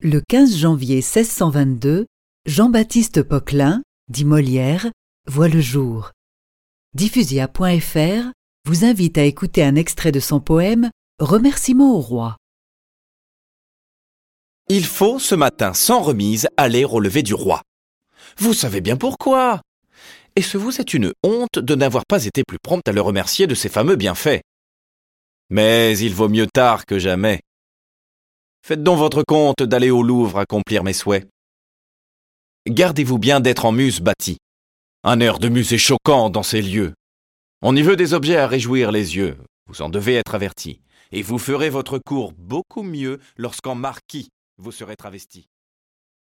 Le 15 janvier 1622, Jean-Baptiste Poquelin, dit Molière, voit le jour. Diffusia.fr vous invite à écouter un extrait de son poème Remerciement au roi. Il faut, ce matin, sans remise, aller au lever du roi. Vous savez bien pourquoi. Et ce vous est une honte de n'avoir pas été plus prompt à le remercier de ses fameux bienfaits? Mais il vaut mieux tard que jamais. Faites donc votre compte d'aller au Louvre accomplir mes souhaits. Gardez-vous bien d'être en muse bâtie. Un air de musée choquant dans ces lieux. On y veut des objets à réjouir les yeux, vous en devez être averti, et vous ferez votre cour beaucoup mieux lorsqu'en marquis vous serez travesti.